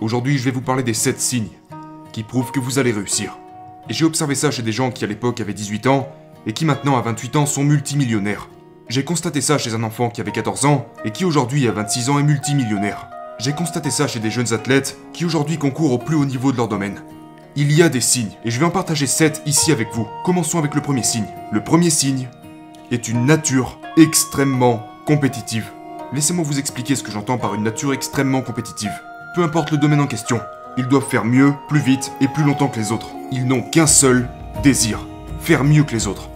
Aujourd'hui, je vais vous parler des 7 signes qui prouvent que vous allez réussir. Et j'ai observé ça chez des gens qui à l'époque avaient 18 ans et qui maintenant à 28 ans sont multimillionnaires. J'ai constaté ça chez un enfant qui avait 14 ans et qui aujourd'hui à 26 ans est multimillionnaire. J'ai constaté ça chez des jeunes athlètes qui aujourd'hui concourent au plus haut niveau de leur domaine. Il y a des signes et je vais en partager 7 ici avec vous. Commençons avec le premier signe. Le premier signe est une nature extrêmement compétitive. Laissez-moi vous expliquer ce que j'entends par une nature extrêmement compétitive. Peu importe le domaine en question, ils doivent faire mieux, plus vite et plus longtemps que les autres. Ils n'ont qu'un seul désir, faire mieux que les autres.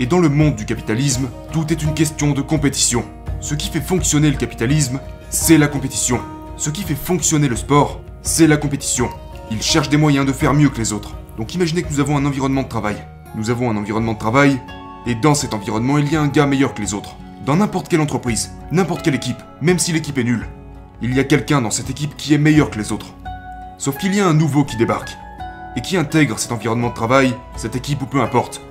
Et dans le monde du capitalisme, tout est une question de compétition. Ce qui fait fonctionner le capitalisme, c'est la compétition. Ce qui fait fonctionner le sport, c'est la compétition. Ils cherchent des moyens de faire mieux que les autres. Donc imaginez que nous avons un environnement de travail. Nous avons un environnement de travail, et dans cet environnement, il y a un gars meilleur que les autres. Dans n'importe quelle entreprise, n'importe quelle équipe, même si l'équipe est nulle, il y a quelqu'un dans cette équipe qui est meilleur que les autres. Sauf qu'il y a un nouveau qui débarque, et qui intègre cet environnement de travail, cette équipe ou peu importe.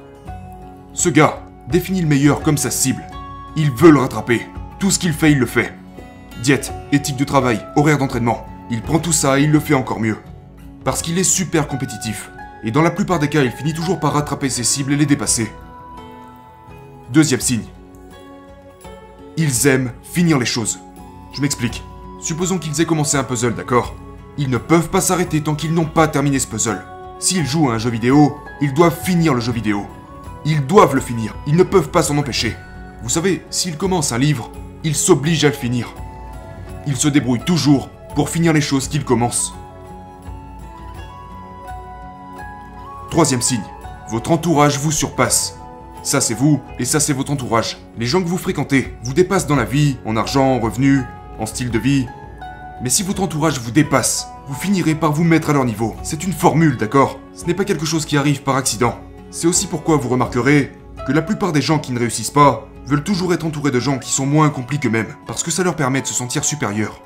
Ce gars définit le meilleur comme sa cible. Il veut le rattraper. Tout ce qu'il fait, il le fait. Diète, éthique de travail, horaire d'entraînement. Il prend tout ça et il le fait encore mieux. Parce qu'il est super compétitif. Et dans la plupart des cas, il finit toujours par rattraper ses cibles et les dépasser. Deuxième signe. Ils aiment finir les choses. Je m'explique. Supposons qu'ils aient commencé un puzzle, d'accord? Ils ne peuvent pas s'arrêter tant qu'ils n'ont pas terminé ce puzzle. S'ils jouent à un jeu vidéo, ils doivent finir le jeu vidéo. Ils doivent le finir, ils ne peuvent pas s'en empêcher. Vous savez, s'ils commencent un livre, ils s'obligent à le finir. Ils se débrouillent toujours pour finir les choses qu'ils commencent. Troisième signe, votre entourage vous surpasse. Ça c'est vous, et ça c'est votre entourage. Les gens que vous fréquentez vous dépassent dans la vie, en argent, en revenus, en style de vie. Mais si votre entourage vous dépasse, vous finirez par vous mettre à leur niveau. C'est une formule, d'accord? Ce n'est pas quelque chose qui arrive par accident. C'est aussi pourquoi vous remarquerez que la plupart des gens qui ne réussissent pas veulent toujours être entourés de gens qui sont moins accomplis qu'eux-mêmes, parce que ça leur permet de se sentir supérieurs.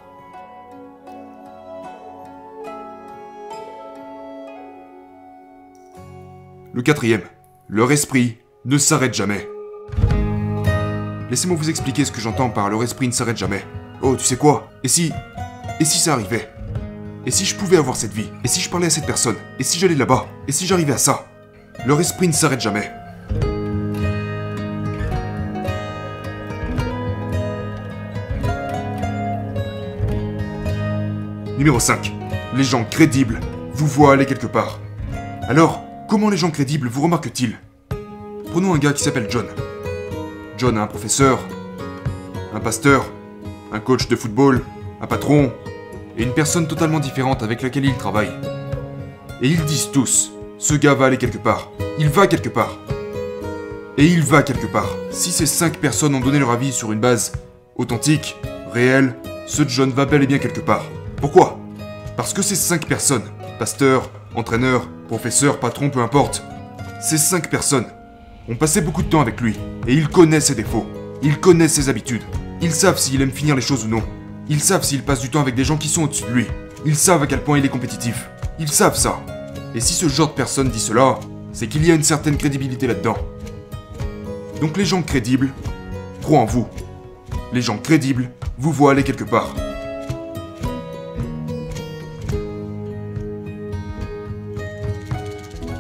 Le quatrième, leur esprit ne s'arrête jamais. Laissez-moi vous expliquer ce que j'entends par leur esprit ne s'arrête jamais. Oh, tu sais quoi? Et si... Et si ça arrivait? Et si je pouvais avoir cette vie? Et si je parlais à cette personne? Et si j'allais là-bas? Et si j'arrivais à ça? Leur esprit ne s'arrête jamais. Numéro 5. Les gens crédibles vous voient aller quelque part. Alors, comment les gens crédibles vous remarquent-ils? Prenons un gars qui s'appelle John. John a un professeur, un pasteur, un coach de football, un patron, et une personne totalement différente avec laquelle il travaille. Et ils disent tous, ce gars va aller quelque part. Il va quelque part. Et il va quelque part. Si ces cinq personnes ont donné leur avis sur une base authentique, réelle, ce John va bel et bien quelque part. Pourquoi? Parce que ces cinq personnes, pasteur, entraîneur, professeur, patron, peu importe, ces cinq personnes ont passé beaucoup de temps avec lui, et il connaît ses défauts, il connaît ses habitudes, ils savent s'il aime finir les choses ou non, ils savent s'il passe du temps avec des gens qui sont au-dessus de lui, ils savent à quel point il est compétitif, ils savent ça. Et si ce genre de personne dit cela, c'est qu'il y a une certaine crédibilité là-dedans. Donc les gens crédibles croient en vous. Les gens crédibles vous voient aller quelque part.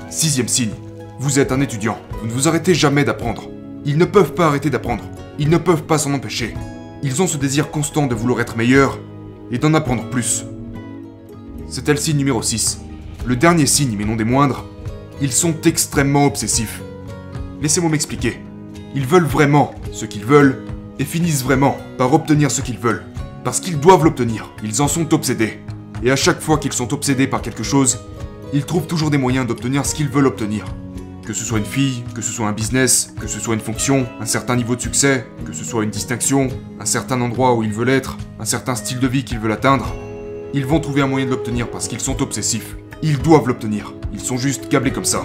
Sixième signe, vous êtes un étudiant. Vous ne vous arrêtez jamais d'apprendre. Ils ne peuvent pas arrêter d'apprendre. Ils ne peuvent pas s'en empêcher. Ils ont ce désir constant de vouloir être meilleurs et d'en apprendre plus. C'était le signe numéro 6. Le dernier signe, mais non des moindres, ils sont extrêmement obsessifs. Laissez-moi m'expliquer. Ils veulent vraiment ce qu'ils veulent et finissent vraiment par obtenir ce qu'ils veulent. Parce qu'ils doivent l'obtenir. Ils en sont obsédés. Et à chaque fois qu'ils sont obsédés par quelque chose, ils trouvent toujours des moyens d'obtenir ce qu'ils veulent obtenir. Que ce soit une fille, que ce soit un business, que ce soit une fonction, un certain niveau de succès, que ce soit une distinction, un certain endroit où ils veulent être, un certain style de vie qu'ils veulent atteindre, ils vont trouver un moyen de l'obtenir parce qu'ils sont obsessifs. Ils doivent l'obtenir. Ils sont juste câblés comme ça.